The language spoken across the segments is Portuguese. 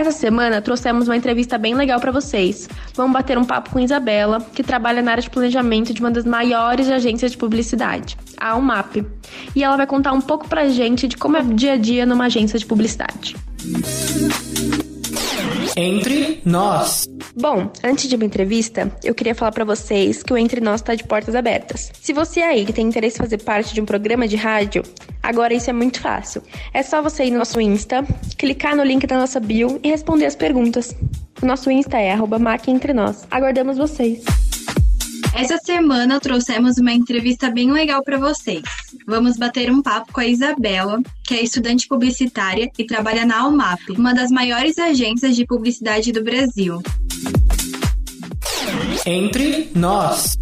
Essa semana trouxemos uma entrevista bem legal para vocês. Vamos bater um papo com Isabela, que trabalha na área de planejamento de uma das maiores agências de publicidade, a UMAP. E ela vai contar um pouco pra gente de como é o dia a dia numa agência de publicidade. Entre nós. Bom, antes de uma entrevista, eu queria falar para vocês que o Entre Nós está de portas abertas. Se você aí que tem interesse em fazer parte de um programa de rádio, agora isso é muito fácil. É só você ir no nosso Insta, clicar no link da nossa bio e responder as perguntas. O nosso Insta é arroba Nós. Aguardamos vocês. Essa semana trouxemos uma entrevista bem legal para vocês. Vamos bater um papo com a Isabela, que é estudante publicitária e trabalha na Almap, uma das maiores agências de publicidade do Brasil. Entre nós.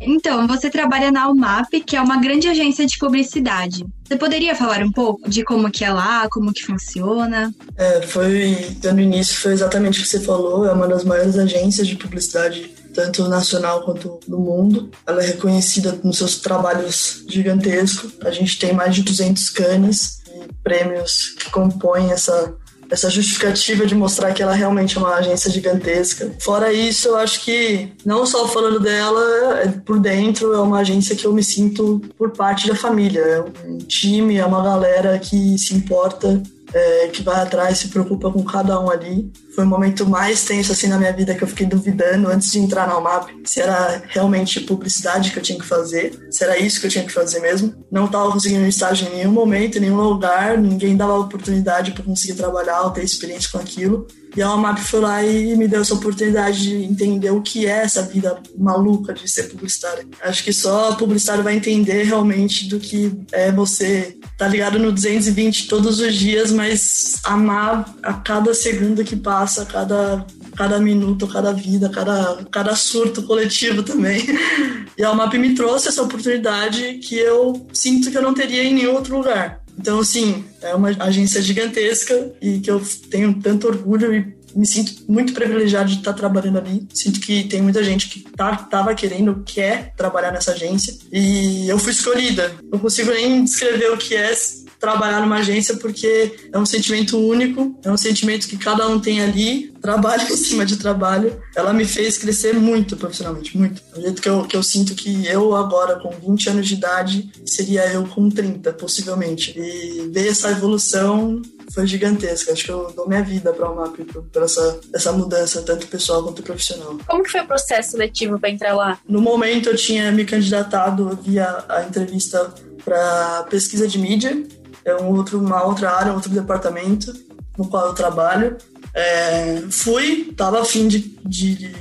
Então, você trabalha na Almap, que é uma grande agência de publicidade. Você poderia falar um pouco de como que é lá, como que funciona? É, foi, dando início, foi exatamente o que você falou, é uma das maiores agências de publicidade, tanto nacional quanto no mundo. Ela é reconhecida nos seus trabalhos gigantescos. A gente tem mais de 200 canes e prêmios que compõem essa essa justificativa de mostrar que ela realmente é uma agência gigantesca. Fora isso, eu acho que, não só falando dela, é, por dentro é uma agência que eu me sinto por parte da família. É um time, é uma galera que se importa é, que vai atrás, se preocupa com cada um ali. Foi o momento mais tenso assim na minha vida que eu fiquei duvidando antes de entrar na UMAP se era realmente publicidade que eu tinha que fazer, se era isso que eu tinha que fazer mesmo. Não estava conseguindo estágio em nenhum momento, em nenhum lugar, ninguém dava oportunidade para conseguir trabalhar ou ter experiência com aquilo. E a UMAP foi lá e me deu essa oportunidade de entender o que é essa vida maluca de ser publicitário. Acho que só publicitário vai entender realmente do que é você tá ligado no 220 todos os dias, mas amar a cada segundo que passa, a cada cada minuto, cada vida, cada, cada surto coletivo também. E a UMAP me trouxe essa oportunidade que eu sinto que eu não teria em nenhum outro lugar. Então, assim, é uma agência gigantesca e que eu tenho tanto orgulho e me sinto muito privilegiado de estar trabalhando ali. Sinto que tem muita gente que tá, tava querendo, quer trabalhar nessa agência e eu fui escolhida. Não consigo nem descrever o que é trabalhar numa agência porque é um sentimento único, é um sentimento que cada um tem ali, trabalho em cima de trabalho. Ela me fez crescer muito profissionalmente, muito. Do jeito que eu, que eu sinto que eu agora, com 20 anos de idade, seria eu com 30, possivelmente. E ver essa evolução foi gigantesca. Acho que eu dou minha vida para o MAP por essa, essa mudança, tanto pessoal quanto profissional. Como que foi o processo seletivo para entrar lá? No momento eu tinha me candidatado via a entrevista para pesquisa de mídia é um outro, uma outra área, um outro departamento no qual eu trabalho. É, fui, tava afim de, de,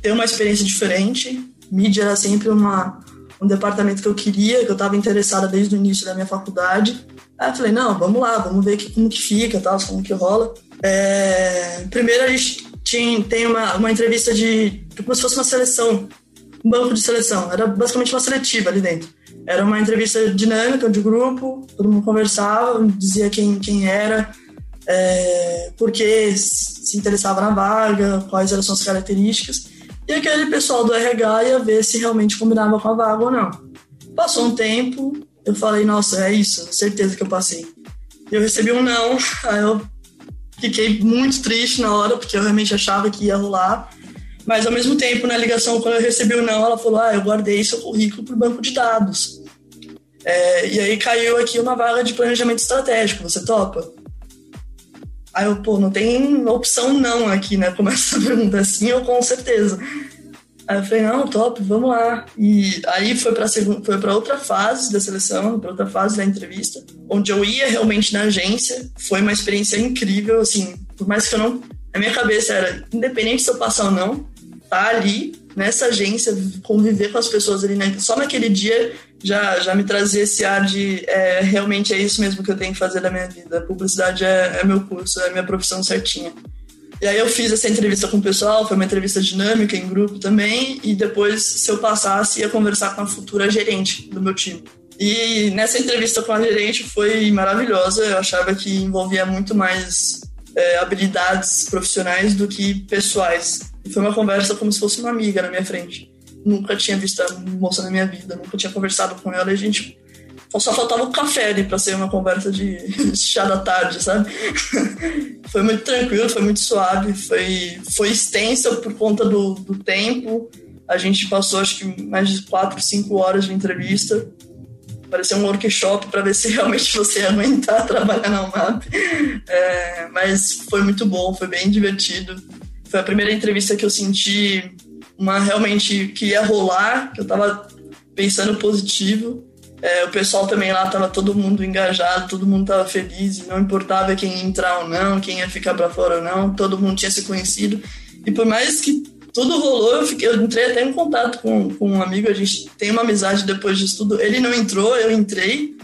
ter uma experiência diferente. Mídia era sempre uma, um departamento que eu queria, que eu estava interessada desde o início da minha faculdade. Aí eu falei, não, vamos lá, vamos ver que, como que fica, tal, como que rola. É, primeiro a gente tinha, tem uma, uma entrevista de como se fosse uma seleção, um banco de seleção. Era basicamente uma seletiva ali dentro. Era uma entrevista dinâmica de grupo, todo mundo conversava, dizia quem, quem era, é, por que se interessava na vaga, quais eram suas características. E aquele pessoal do RH ia ver se realmente combinava com a vaga ou não. Passou um tempo, eu falei, nossa, é isso, certeza que eu passei. Eu recebi um não, aí eu fiquei muito triste na hora, porque eu realmente achava que ia rolar. Mas ao mesmo tempo, na ligação, quando eu recebi o não, ela falou: Ah, eu guardei seu currículo para o banco de dados. É, e aí caiu aqui uma vaga de planejamento estratégico, você topa? Aí eu, pô, não tem opção não aqui, né? Começa a pergunta assim, eu com certeza. Aí eu falei, não, top, vamos lá. E aí foi para foi para outra fase da seleção, para outra fase da entrevista, onde eu ia realmente na agência. Foi uma experiência incrível, assim, por mais que eu não, a minha cabeça era independente se eu passar ou não, tá ali nessa agência, conviver com as pessoas ali, né? só naquele dia já, já me trazia esse ar de é, realmente é isso mesmo que eu tenho que fazer da minha vida. Publicidade é, é meu curso, é minha profissão certinha. E aí eu fiz essa entrevista com o pessoal, foi uma entrevista dinâmica em grupo também, e depois, se eu passasse, ia conversar com a futura gerente do meu time. E nessa entrevista com a gerente foi maravilhosa, eu achava que envolvia muito mais é, habilidades profissionais do que pessoais. E foi uma conversa como se fosse uma amiga na minha frente. Nunca tinha visto a moça na minha vida, nunca tinha conversado com ela, e a gente só faltava o café ali para ser uma conversa de chá da tarde, sabe? foi muito tranquilo, foi muito suave, foi, foi extensa por conta do, do tempo. A gente passou acho que mais de quatro, cinco horas de entrevista. Parecia um workshop para ver se realmente você ia aguentar trabalhar na UMAP. É, mas foi muito bom, foi bem divertido. Foi a primeira entrevista que eu senti uma realmente que ia rolar, que eu tava pensando positivo. É, o pessoal também lá tava todo mundo engajado, todo mundo tava feliz, não importava quem ia entrar ou não, quem ia ficar para fora ou não, todo mundo tinha se conhecido. E por mais que tudo rolou, eu, fiquei, eu entrei até em contato com, com um amigo, a gente tem uma amizade depois disso tudo. Ele não entrou, eu entrei.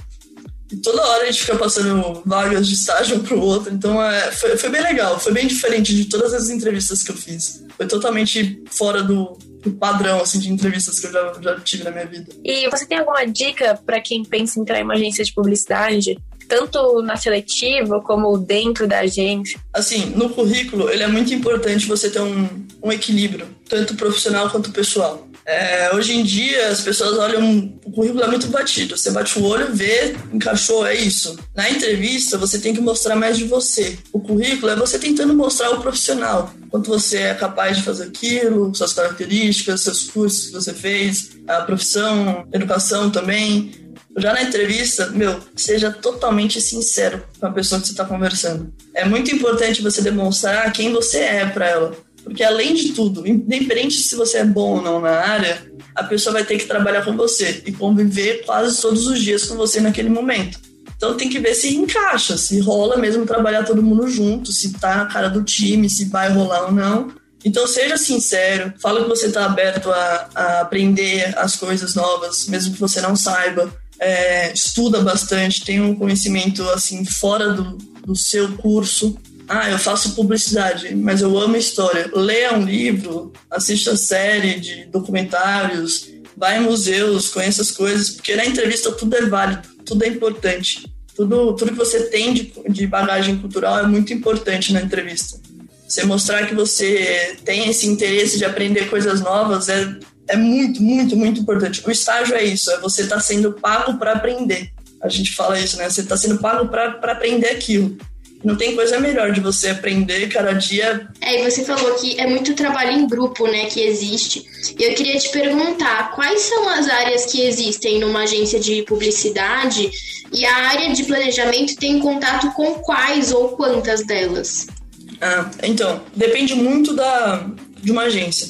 E toda hora a gente fica passando vagas de estágio um pro outro. Então é, foi, foi bem legal, foi bem diferente de todas as entrevistas que eu fiz. Foi totalmente fora do, padrão assim, de entrevistas que eu já, já tive na minha vida. E você tem alguma dica para quem pensa em entrar em uma agência de publicidade? Tanto na seletiva como dentro da agência? Assim, no currículo, ele é muito importante você ter um, um equilíbrio, tanto profissional quanto pessoal. É, hoje em dia, as pessoas olham. O currículo é muito batido. Você bate o olho, vê, encaixou, é isso. Na entrevista, você tem que mostrar mais de você. O currículo é você tentando mostrar o profissional. Quanto você é capaz de fazer aquilo, suas características, seus cursos que você fez, a profissão, educação também. Já na entrevista, meu, seja totalmente sincero com a pessoa que você está conversando. É muito importante você demonstrar quem você é para ela porque além de tudo, independente se você é bom ou não na área, a pessoa vai ter que trabalhar com você e conviver quase todos os dias com você naquele momento. Então tem que ver se encaixa, se rola mesmo trabalhar todo mundo junto, se tá na cara do time, se vai rolar ou não. Então seja sincero, fala que você está aberto a, a, aprender as coisas novas, mesmo que você não saiba. É, estuda bastante, tem um conhecimento assim fora do, do seu curso ah, eu faço publicidade, mas eu amo história. Leia um livro, assista série de documentários, vá em museus, conheça as coisas, porque na entrevista tudo é válido, tudo é importante. Tudo, tudo que você tem de, de bagagem cultural é muito importante na entrevista. Você mostrar que você tem esse interesse de aprender coisas novas é, é muito, muito, muito importante. O estágio é isso, é você estar tá sendo pago para aprender. A gente fala isso, né? Você está sendo pago para aprender aquilo. Não tem coisa melhor de você aprender cada dia. É, e você falou que é muito trabalho em grupo, né, que existe. E eu queria te perguntar, quais são as áreas que existem numa agência de publicidade e a área de planejamento tem contato com quais ou quantas delas? Ah, então, depende muito da, de uma agência.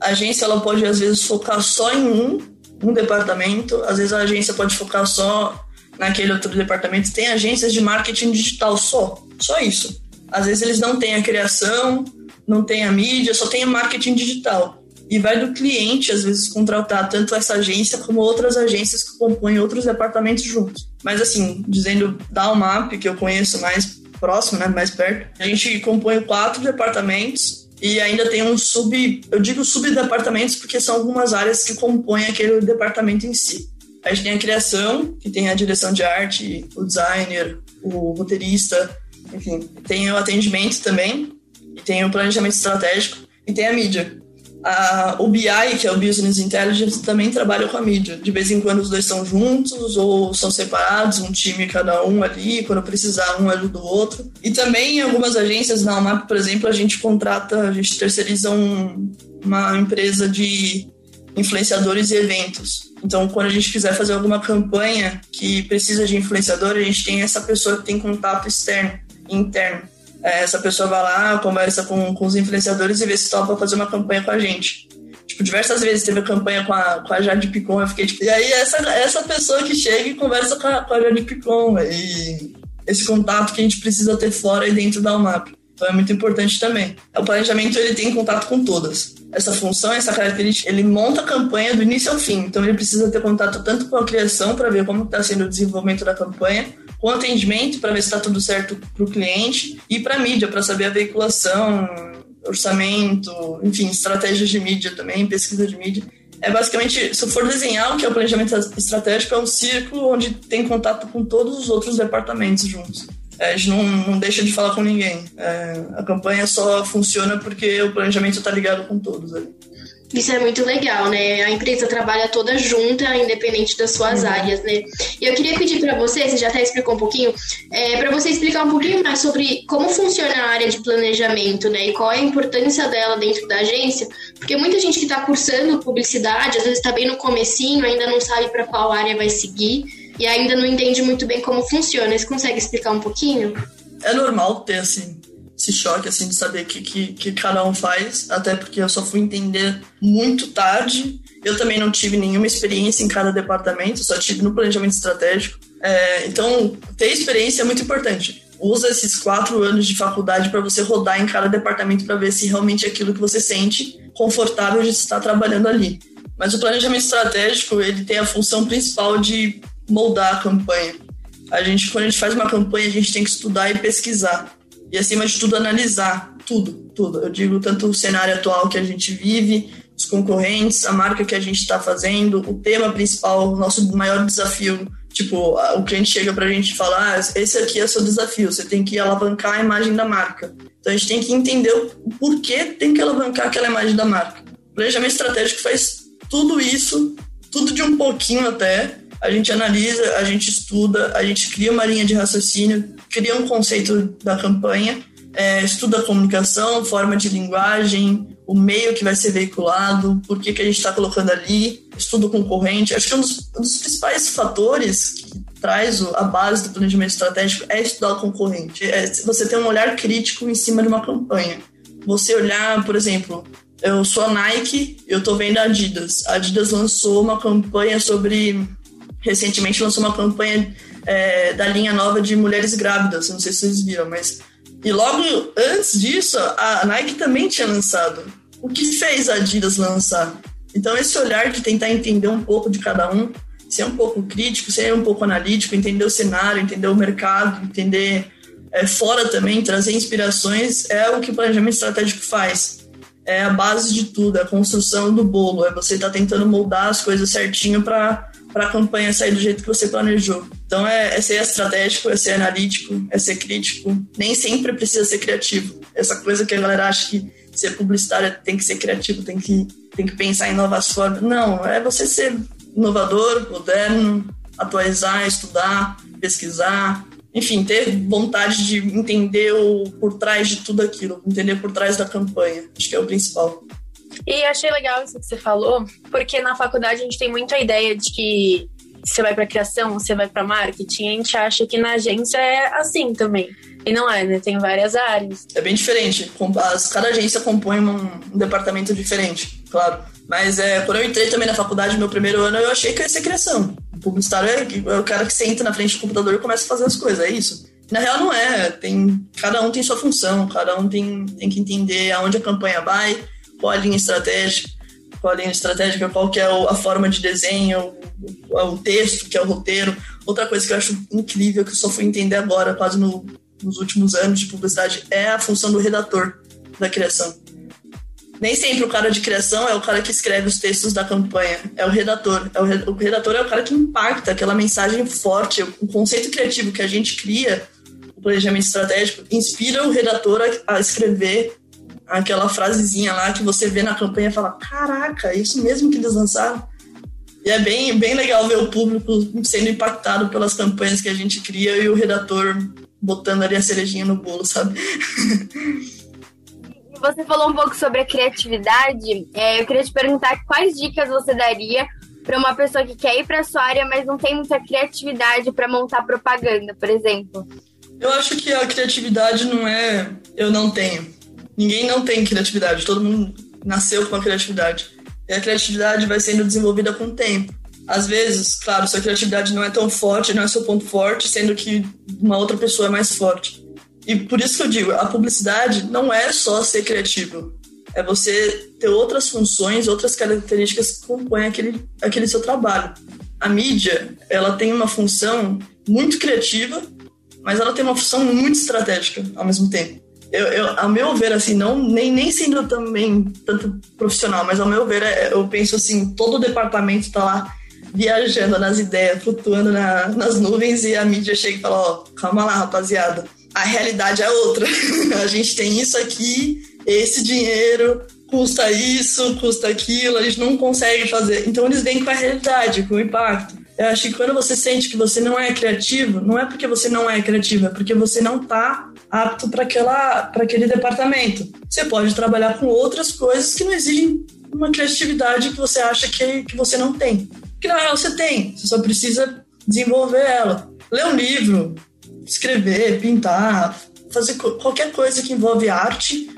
A agência ela pode às vezes focar só em um, um departamento, às vezes a agência pode focar só naquele outro departamento. Tem agências de marketing digital só. Só isso. Às vezes eles não têm a criação, não têm a mídia, só tem o marketing digital. E vai do cliente, às vezes, contratar tanto essa agência como outras agências que compõem outros departamentos juntos. Mas, assim, dizendo da UMAP, que eu conheço mais próximo, né, mais perto, a gente compõe quatro departamentos e ainda tem um sub. Eu digo subdepartamentos porque são algumas áreas que compõem aquele departamento em si. A gente tem a criação, que tem a direção de arte, o designer, o roteirista, enfim, tem o atendimento também, e tem o planejamento estratégico, e tem a mídia. A, o BI, que é o Business Intelligence, também trabalha com a mídia. De vez em quando os dois estão juntos ou são separados, um time cada um ali, quando precisar um ajuda o outro. E também em algumas agências, na UMAP, por exemplo, a gente contrata, a gente terceiriza um, uma empresa de influenciadores e eventos. Então, quando a gente quiser fazer alguma campanha que precisa de influenciador, a gente tem essa pessoa que tem contato externo interno. É, essa pessoa vai lá, conversa com, com os influenciadores e vê se topa fazer uma campanha com a gente. A gente Tipo, diversas vezes teve a campanha com a, com a Jade Picon, eu fiquei tipo. E aí, essa, essa pessoa que chega e conversa com a, com a Jade Picon, e esse contato que a gente precisa ter fora e dentro da UMAP. Então é muito importante também. O planejamento ele tem contato com todas. Essa função, essa característica, ele monta a campanha do início ao fim. Então ele precisa ter contato tanto com a criação para ver como está sendo o desenvolvimento da campanha, com o atendimento para ver se está tudo certo para o cliente e para a mídia para saber a veiculação, orçamento, enfim, estratégias de mídia também, pesquisa de mídia. É basicamente, se for desenhar o que é o planejamento estratégico, é um círculo onde tem contato com todos os outros departamentos juntos. A gente não, não, deixa de falar com ninguém. É, a campanha só funciona porque o planejamento está ligado com todos ali. Isso é muito legal, né? A empresa trabalha toda junta, independente das suas uhum. áreas, né? E eu queria pedir para você, você já até explicou um pouquinho, é, para você explicar um pouquinho mais sobre como funciona a área de planejamento, né? E qual é a importância dela dentro da agência, porque muita gente que está cursando publicidade, às vezes está bem no comecinho, ainda não sabe para qual área vai seguir e ainda não entende muito bem como funciona. Você consegue explicar um pouquinho? É normal ter, assim, esse choque assim de saber o que, que, que cada um faz, até porque eu só fui entender muito tarde. Eu também não tive nenhuma experiência em cada departamento, só tive no planejamento estratégico. É, então, ter experiência é muito importante. Usa esses quatro anos de faculdade para você rodar em cada departamento para ver se realmente é aquilo que você sente confortável de estar trabalhando ali. Mas o planejamento estratégico ele tem a função principal de moldar a campanha. A gente, quando a gente faz uma campanha, a gente tem que estudar e pesquisar e, acima de tudo, analisar tudo, tudo. Eu digo tanto o cenário atual que a gente vive, os concorrentes, a marca que a gente está fazendo, o tema principal, o nosso maior desafio. Tipo, o cliente chega para a gente e fala: ah, esse aqui é o seu desafio, você tem que alavancar a imagem da marca. Então a gente tem que entender o porquê tem que alavancar aquela imagem da marca. O planejamento estratégico faz tudo isso, tudo de um pouquinho até, a gente analisa, a gente estuda, a gente cria uma linha de raciocínio, cria um conceito da campanha, é, estuda a comunicação, forma de linguagem, o meio que vai ser veiculado, por que, que a gente está colocando ali, estudo concorrente. Acho que um dos, um dos principais fatores que traz a base do planejamento estratégico é estudar o concorrente. É você ter um olhar crítico em cima de uma campanha. Você olhar, por exemplo, eu sou a Nike, eu tô vendo a Adidas. A Adidas lançou uma campanha sobre recentemente lançou uma campanha é, da linha nova de mulheres grávidas, não sei se vocês viram, mas. E logo antes disso, a Nike também tinha lançado. O que fez a Adidas lançar? Então, esse olhar de tentar entender um pouco de cada um, ser um pouco crítico, ser um pouco analítico, entender o cenário, entender o mercado, entender é, fora também, trazer inspirações, é o que o planejamento estratégico faz. É a base de tudo, é a construção do bolo, é você estar tá tentando moldar as coisas certinho para para a campanha sair do jeito que você planejou. Então é, é, ser estratégico, é ser analítico, é ser crítico. Nem sempre precisa ser criativo. Essa coisa que a galera acha que ser publicitário tem que ser criativo, tem que, tem que pensar em novas formas. Não, é você ser inovador, moderno, atualizar, estudar, pesquisar, enfim, ter vontade de entender o por trás de tudo aquilo, entender por trás da campanha. Acho que é o principal. E achei legal isso que você falou, porque na faculdade a gente tem muita ideia de que você vai para criação, você vai para marketing, a gente acha que na agência é assim também. E não é, né? Tem várias áreas. É bem diferente. Cada agência compõe um, departamento diferente, claro. Mas é, quando eu entrei também na faculdade, meu primeiro ano, eu achei que ia ser criação. O publicitário é, é o cara que senta na frente do computador e começa a fazer as coisas, é isso. Na real, não é. Tem, cada um tem sua função, cada um tem, tem que entender aonde a campanha vai, qual a linha estratégica, qual a linha estratégica, qual que é a forma de desenho, o, o texto, que é o roteiro. Outra coisa que eu acho incrível, que eu só fui entender agora, quase no, nos últimos anos de publicidade, é a função do redator da criação. Nem sempre o cara de criação é o cara que escreve os textos da campanha, é o redator. É o, redator é o cara que impacta aquela mensagem forte, o conceito criativo que a gente cria, o planejamento estratégico, inspira o redator a escrever aquela frasezinha lá que você vê na campanha e fala: Caraca, é isso mesmo que eles lançaram. E é bem, bem legal ver o público sendo impactado pelas campanhas que a gente cria e o redator botando ali a cerejinha no bolo, sabe? Você falou um pouco sobre a criatividade. É, eu queria te perguntar quais dicas você daria para uma pessoa que quer ir para sua área, mas não tem muita criatividade para montar propaganda, por exemplo. Eu acho que a criatividade não é eu não tenho. Ninguém não tem criatividade, todo mundo nasceu com a criatividade. E a criatividade vai sendo desenvolvida com o tempo. Às vezes, claro, sua criatividade não é tão forte, não é seu ponto forte, sendo que uma outra pessoa é mais forte. E por isso que eu digo, a publicidade não é só ser criativo. É você ter outras funções, outras características que compõem aquele, aquele seu trabalho. A mídia, ela tem uma função muito criativa, mas ela tem uma função muito estratégica ao mesmo tempo. Eu, eu, ao meu ver, assim, não nem, nem sendo também tanto profissional, mas ao meu ver, é, eu penso assim, todo o departamento está lá viajando nas ideias, flutuando na, nas nuvens e a mídia chega e fala, ó, calma lá, rapaziada, a realidade é outra. a gente tem isso aqui, esse dinheiro custa isso, custa aquilo, a gente não consegue fazer. Então eles vêm com a realidade, com o impacto. Eu acho que quando você sente que você não é criativo, não é porque você não é criativo, é porque você não está apto para aquele departamento. Você pode trabalhar com outras coisas que não exigem uma criatividade que você acha que, que você não tem. Que na real você tem, você só precisa desenvolver ela. Ler um livro, escrever, pintar, fazer qualquer coisa que envolve arte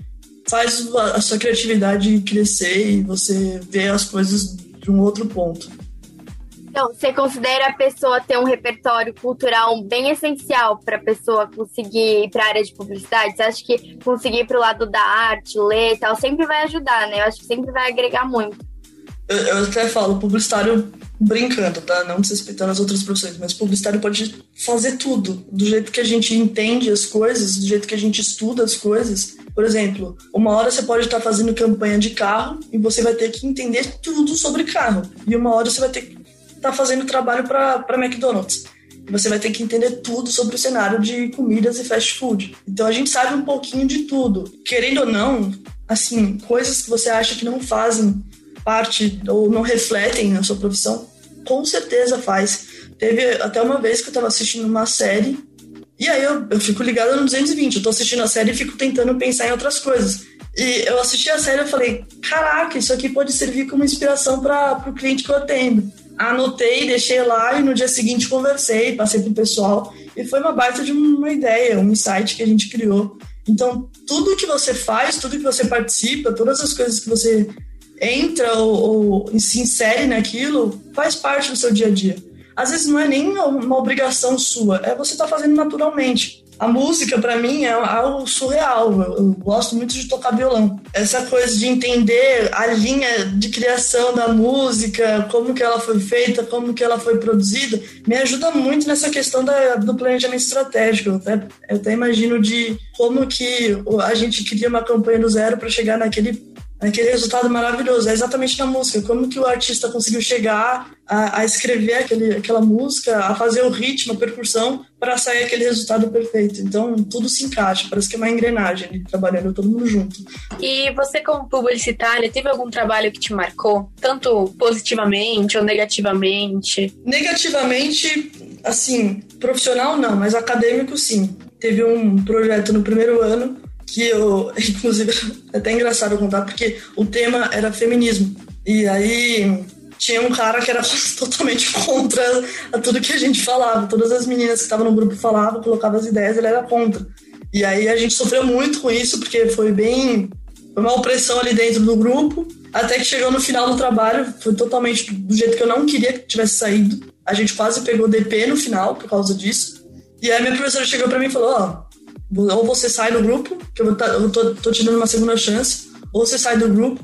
faz a sua criatividade crescer e você ver as coisas de um outro ponto. Então, você considera a pessoa ter um repertório cultural bem essencial para a pessoa conseguir ir para a área de publicidade? Você acha que conseguir ir para o lado da arte, ler e tal, sempre vai ajudar, né? Eu acho que sempre vai agregar muito. Eu, eu até falo, publicitário brincando, tá? Não desrespeitando as outras profissões, mas publicitário pode fazer tudo, do jeito que a gente entende as coisas, do jeito que a gente estuda as coisas. Por exemplo, uma hora você pode estar fazendo campanha de carro e você vai ter que entender tudo sobre carro. E uma hora você vai ter que estar fazendo trabalho para McDonald's. Você vai ter que entender tudo sobre o cenário de comidas e fast food. Então a gente sabe um pouquinho de tudo. Querendo ou não, assim, coisas que você acha que não fazem parte ou não refletem na sua profissão, com certeza faz. Teve até uma vez que eu estava assistindo uma série e aí eu, eu fico ligada no 220. Eu tô assistindo a série e fico tentando pensar em outras coisas. E eu assisti a série e falei: caraca, isso aqui pode servir como inspiração para o cliente que eu atendo. Anotei, deixei lá e no dia seguinte conversei, passei pro pessoal. E foi uma baita de uma ideia, um insight que a gente criou. Então, tudo que você faz, tudo que você participa, todas as coisas que você entra ou, ou se insere naquilo faz parte do seu dia a dia. Às vezes não é nem uma obrigação sua, é você tá fazendo naturalmente. A música, para mim, é algo surreal. Eu, gosto muito de tocar violão. Essa coisa de entender a linha de criação da música, como que ela foi feita, como que ela foi produzida, me ajuda muito nessa questão da, do planejamento estratégico. Eu até, eu até imagino de como que a gente cria uma campanha do zero para chegar naquele aquele resultado maravilhoso. É exatamente na música. Como que o artista conseguiu chegar a, a escrever aquele, aquela música, a fazer o ritmo, a percussão, para sair aquele resultado perfeito. Então, tudo se encaixa. Parece que é uma engrenagem ali, trabalhando todo mundo junto. E você, como publicitária, teve algum trabalho que te marcou? Tanto positivamente ou negativamente? Negativamente, assim, profissional não, mas acadêmico sim. Teve um projeto no primeiro ano que eu, inclusive, é até engraçado contar, porque o tema era feminismo. E aí tinha um cara que era totalmente contra tudo que a gente falava. Todas as meninas que estavam no grupo falavam, colocavam as ideias, ele era contra. E aí a gente sofreu muito com isso, porque foi bem. Foi uma opressão ali dentro do grupo. Até que chegou no final do trabalho, foi totalmente do jeito que eu não queria que tivesse saído. A gente quase pegou DP no final por causa disso. E aí minha professora chegou para mim e falou: Ó, ou você sai do grupo, que eu, tá, eu tô, tô te dando uma segunda chance, ou você sai do grupo,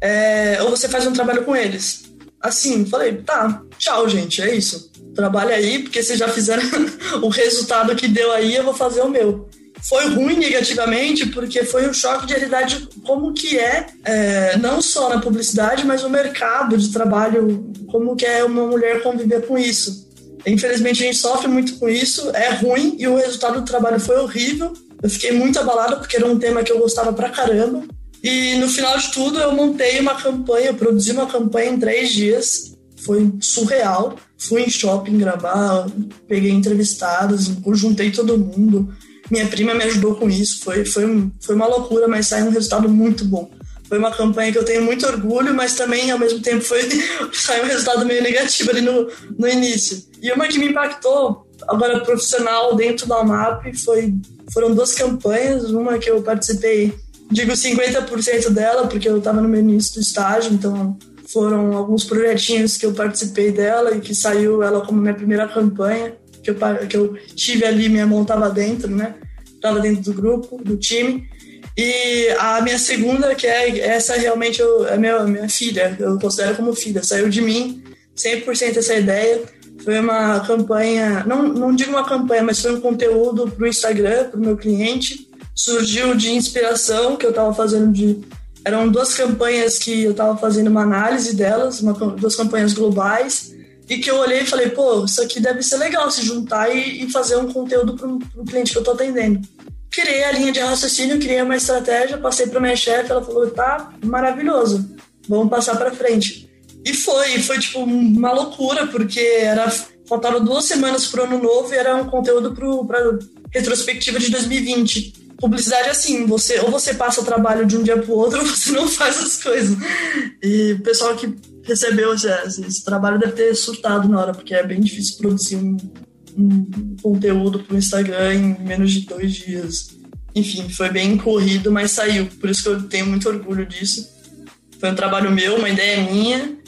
é, ou você faz um trabalho com eles. Assim, falei, tá, tchau, gente, é isso. Trabalha aí, porque vocês já fizeram o resultado que deu aí, eu vou fazer o meu. Foi ruim negativamente, porque foi um choque de realidade como que é, é, não só na publicidade, mas o mercado de trabalho, como que é uma mulher conviver com isso. Infelizmente, a gente sofre muito com isso, é ruim e o resultado do trabalho foi horrível. Eu fiquei muito abalada porque era um tema que eu gostava pra caramba. E no final de tudo, eu montei uma campanha, eu produzi uma campanha em três dias. Foi surreal. Fui em shopping gravar, peguei entrevistados, juntei todo mundo. Minha prima me ajudou com isso. Foi, foi, foi uma loucura, mas saiu um resultado muito bom. Foi uma campanha que eu tenho muito orgulho, mas também, ao mesmo tempo, foi saiu um resultado meio negativo ali no, no início. E uma que me impactou, agora profissional, dentro da UMAP, foi, foram duas campanhas. Uma que eu participei, digo 50% dela, porque eu estava no meu início do estágio, então foram alguns projetinhos que eu participei dela e que saiu ela como minha primeira campanha, que eu, que eu tive ali, minha mão estava dentro, né? Estava dentro do grupo, do time. E a minha segunda, que é essa realmente eu, é minha, minha filha, eu considero como filha, saiu de mim 100% essa ideia. Foi uma campanha, não, não digo uma campanha, mas foi um conteúdo para o Instagram, para o meu cliente. Surgiu de inspiração que eu estava fazendo de eram duas campanhas que eu estava fazendo uma análise delas, uma, duas campanhas globais, e que eu olhei e falei, pô, isso aqui deve ser legal se juntar e, e fazer um conteúdo para o cliente que eu estou atendendo. Criei a linha de raciocínio, criei uma estratégia, passei para minha chefe, ela falou, tá maravilhoso, vamos passar para frente. E foi, foi tipo uma loucura, porque era faltavam duas semanas para o ano novo e era um conteúdo para retrospectiva de 2020 publicidade é assim, você ou você passa o trabalho de um dia para o outro ou você não faz as coisas. E o pessoal que recebeu esse, esse trabalho deve ter surtado na hora, porque é bem difícil produzir um, um conteúdo para o Instagram em menos de dois dias. Enfim, foi bem corrido, mas saiu. Por isso que eu tenho muito orgulho disso. Foi um trabalho meu, uma ideia minha,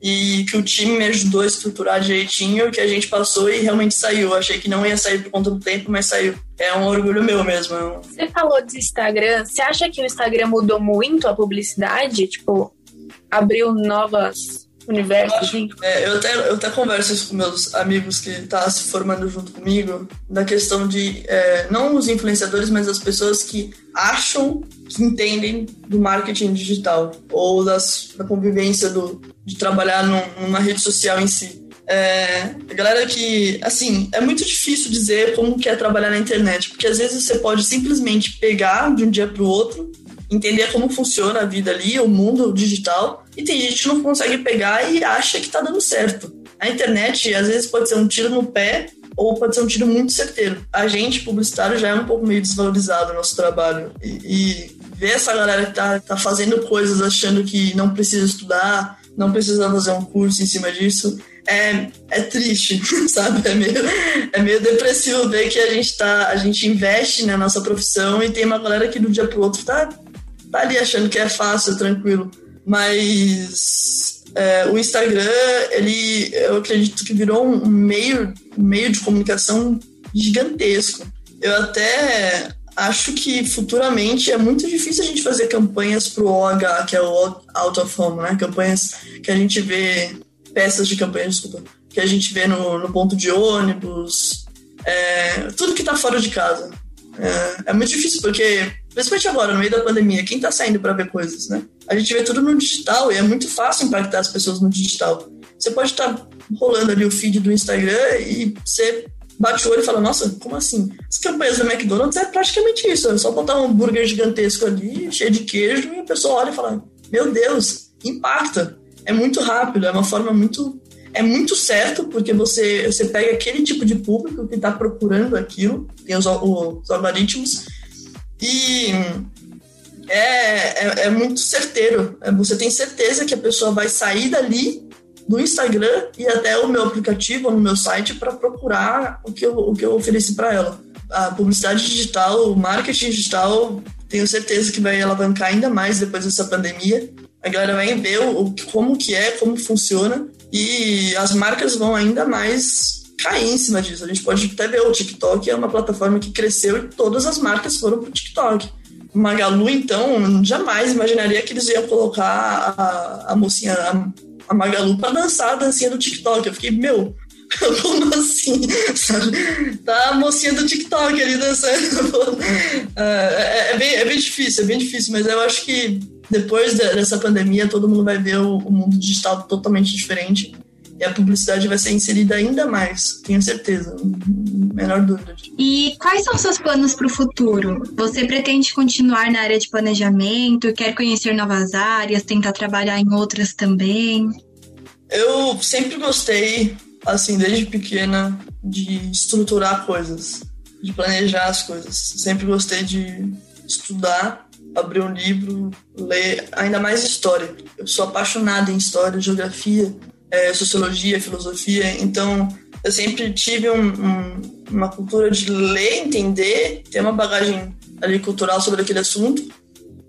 e que o time me ajudou a estruturar direitinho, que a gente passou e realmente saiu. Achei que não ia sair por conta do tempo, mas saiu. É um orgulho meu mesmo. É você falou de Instagram. Você acha que o Instagram mudou muito a publicidade? Tipo, abriu novas universo. Eu, assim. é, eu, até, eu até converso isso com meus amigos que estão tá se formando junto comigo, da questão de, é, não os influenciadores, mas as pessoas que acham que entendem do marketing digital ou das, da convivência do, de trabalhar num, numa rede social em si. É, a galera que, assim, é muito difícil dizer como que é trabalhar na internet, porque às vezes você pode simplesmente pegar de um dia para o outro entender como funciona a vida ali, o mundo digital, e tem gente que não consegue pegar e acha que tá dando certo. A internet, às vezes, pode ser um tiro no pé ou pode ser um tiro muito certeiro. A gente, publicitário, já é um pouco meio desvalorizado o nosso trabalho. E, e ver essa galera que tá, tá fazendo coisas achando que não precisa estudar, não precisa fazer um curso em cima disso, é, é triste, sabe? É meio, é meio depressivo ver que a gente tá, a gente investe na nossa profissão e tem uma galera que do dia pro outro tá tá ali achando que é fácil, tranquilo. Mas é, o Instagram, ele, eu acredito que virou um meio, meio de comunicação gigantesco. Eu até acho que futuramente é muito difícil a gente fazer campanhas pro OH, que é o Out of Home, né? Campanhas que a gente vê, peças de campanha, desculpa, que a gente vê no, no ponto de ônibus, é, tudo que tá fora de casa. É, é muito difícil, porque Principalmente agora, no meio da pandemia, quem tá saindo para ver coisas, né? A gente vê tudo no digital e é muito fácil impactar as pessoas no digital. Você pode estar tá rolando ali o feed do Instagram e você bate o olho e fala, nossa, como assim? As campanhas do McDonald's é praticamente isso, é só botar um hambúrguer gigantesco ali, cheio de queijo, e a pessoa olha e fala, meu Deus, impacta. É muito rápido, é uma forma muito é muito certo, porque você, você pega aquele tipo de público que está procurando aquilo, tem os, os algoritmos, e é, é, é, muito certeiro. É, você tem certeza que a pessoa vai sair dali do Instagram e até o meu aplicativo, no meu site, para procurar o que eu, o que eu ofereci para ela. A publicidade digital, o marketing digital, tenho certeza que vai alavancar ainda mais depois dessa pandemia. A galera vai ver o, como que é, como funciona e as marcas vão ainda mais cair em cima disso. A gente pode até ver o TikTok é uma plataforma que cresceu e todas as marcas foram para o TikTok. Magalu, então, jamais imaginaria que eles iam colocar a, a mocinha, a, a Magalu, para dançar a dancinha do TikTok. Eu fiquei, meu, como assim? Tá a mocinha do TikTok ali dançando. É, é, é, bem, é bem difícil, é bem difícil, mas eu acho que depois dessa pandemia todo mundo vai ver o, o mundo digital totalmente diferente e a publicidade vai ser inserida ainda mais, tenho certeza, menor dúvida. E quais são seus planos para o futuro? Você pretende continuar na área de planejamento? Quer conhecer novas áreas? Tentar trabalhar em outras também? Eu sempre gostei, assim, desde pequena, de estruturar coisas, de planejar as coisas. Sempre gostei de estudar, abrir um livro, ler, ainda mais história. Eu sou apaixonada em história, geografia é, sociologia, filosofia, então eu sempre tive um, um, uma cultura de ler, entender, ter uma bagagem ali cultural sobre aquele assunto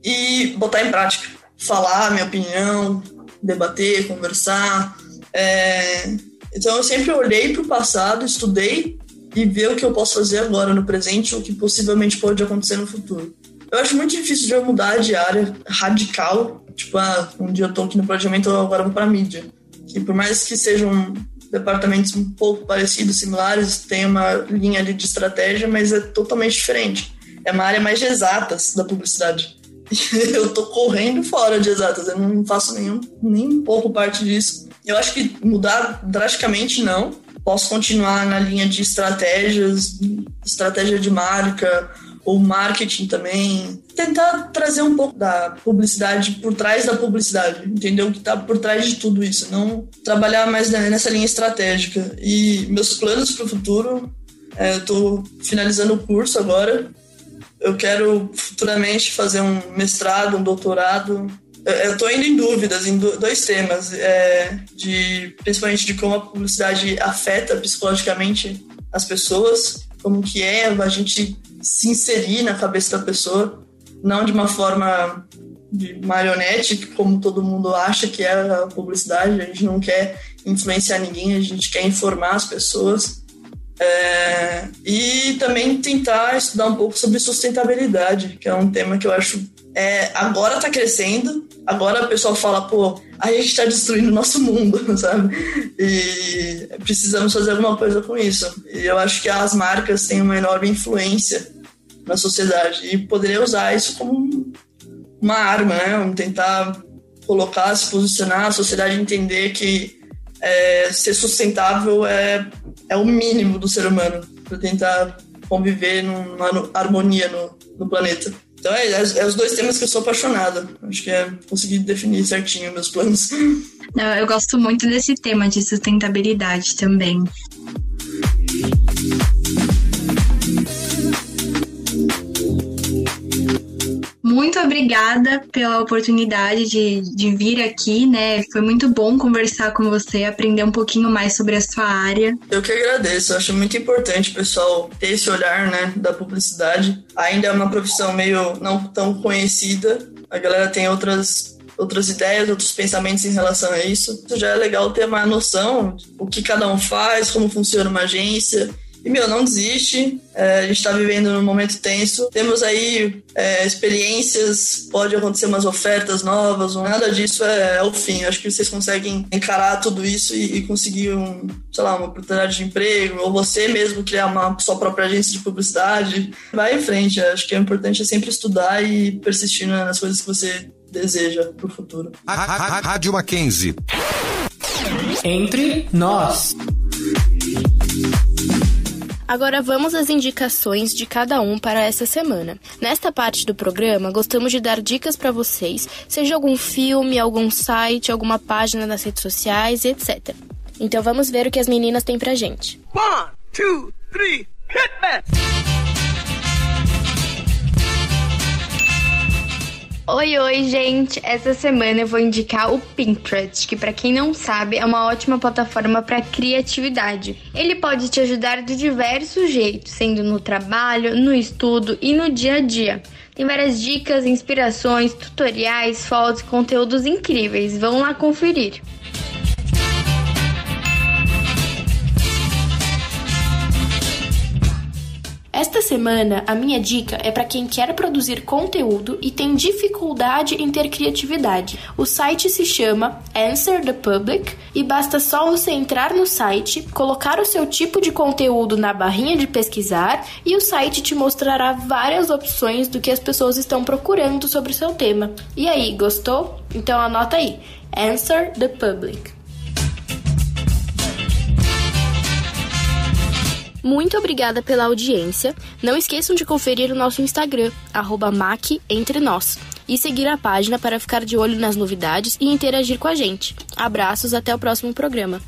e botar em prática, falar minha opinião, debater, conversar. É... Então eu sempre olhei para o passado, estudei e ver o que eu posso fazer agora no presente, o que possivelmente pode acontecer no futuro. Eu acho muito difícil de eu mudar de área radical, tipo, ah, um dia eu tô aqui no planejamento, agora eu vou para mídia. Que por mais que sejam departamentos um pouco parecidos, similares, tem uma linha ali de estratégia, mas é totalmente diferente. É uma área mais de exatas da publicidade. eu tô correndo fora de exatas, eu não faço nenhum, nem um pouco parte disso. Eu acho que mudar drasticamente não. Posso continuar na linha de estratégias, estratégia de marca, ou marketing também. Tentar trazer um pouco da publicidade por trás da publicidade, entender o que está por trás de tudo isso, não trabalhar mais nessa linha estratégica. E meus planos para o futuro, é, eu estou finalizando o curso agora. Eu quero futuramente fazer um mestrado, um doutorado. Eu estou indo em dúvidas em dois temas, é, de principalmente de como a publicidade afeta psicologicamente as pessoas, como que é a gente se inserir na cabeça da pessoa, não de uma forma de marionete, como todo mundo acha que é a publicidade. A gente não quer influenciar ninguém, a gente quer informar as pessoas. É, e também tentar estudar um pouco sobre sustentabilidade, que é um tema que eu acho é, agora está crescendo, agora o pessoal fala, pô, a gente está destruindo o nosso mundo, sabe? E precisamos fazer alguma coisa com isso. E eu acho que as marcas têm uma enorme influência na sociedade e poderia usar isso como uma arma, né? Tentar colocar, se posicionar, a sociedade entender que é, ser sustentável é, é o mínimo do ser humano para tentar conviver numa harmonia no, no planeta. Então é, é, é, os dois temas que eu sou apaixonada. Acho que é conseguir definir certinho meus planos. Não, eu gosto muito desse tema de sustentabilidade também. Muito obrigada pela oportunidade de, de vir aqui, né? Foi muito bom conversar com você, aprender um pouquinho mais sobre a sua área. Eu que agradeço, acho muito importante, pessoal, ter esse olhar, né, da publicidade. Ainda é uma profissão meio não tão conhecida. A galera tem outras outras ideias, outros pensamentos em relação a isso. Isso já é legal ter uma noção o que cada um faz, como funciona uma agência e, meu, não desiste. É, a gente está vivendo num momento tenso. Temos aí é, experiências, pode acontecer umas ofertas novas, nada disso é, é, o fim. Acho que vocês conseguem encarar tudo isso e, e, conseguir, um, sei lá, uma oportunidade de emprego, ou você mesmo criar uma sua própria agência de publicidade. Vai em frente. Acho que é importante é sempre estudar e persistir nas coisas que você deseja para o futuro. Rádio Mackenzie. Entre nós. Agora vamos às indicações de cada um para essa semana. Nesta parte do programa, gostamos de dar dicas para vocês, seja algum filme, algum site, alguma página nas redes sociais, etc. Então vamos ver o que as meninas têm pra gente. One, two, three, hit me! Oi, oi, gente! Essa semana eu vou indicar o Pinterest, que para quem não sabe é uma ótima plataforma para criatividade. Ele pode te ajudar de diversos jeitos, sendo no trabalho, no estudo e no dia a dia. Tem várias dicas, inspirações, tutoriais, fotos conteúdos incríveis. Vão lá conferir. Esta semana, a minha dica é para quem quer produzir conteúdo e tem dificuldade em ter criatividade. O site se chama Answer the Public e basta só você entrar no site, colocar o seu tipo de conteúdo na barrinha de pesquisar e o site te mostrará várias opções do que as pessoas estão procurando sobre o seu tema. E aí, gostou? Então anota aí: Answer the Public. Muito obrigada pela audiência. Não esqueçam de conferir o nosso Instagram, @macentre_nós e seguir a página para ficar de olho nas novidades e interagir com a gente. Abraços, até o próximo programa.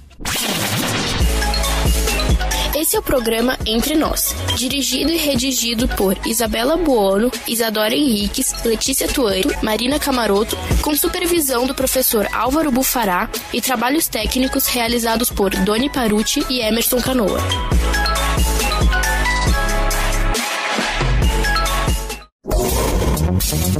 Esse é o programa Entre Nós, dirigido e redigido por Isabela Buono, Isadora Henriques, Letícia Tuanto, Marina Camaroto, com supervisão do professor Álvaro Bufará e trabalhos técnicos realizados por Doni Paruti e Emerson Canoa.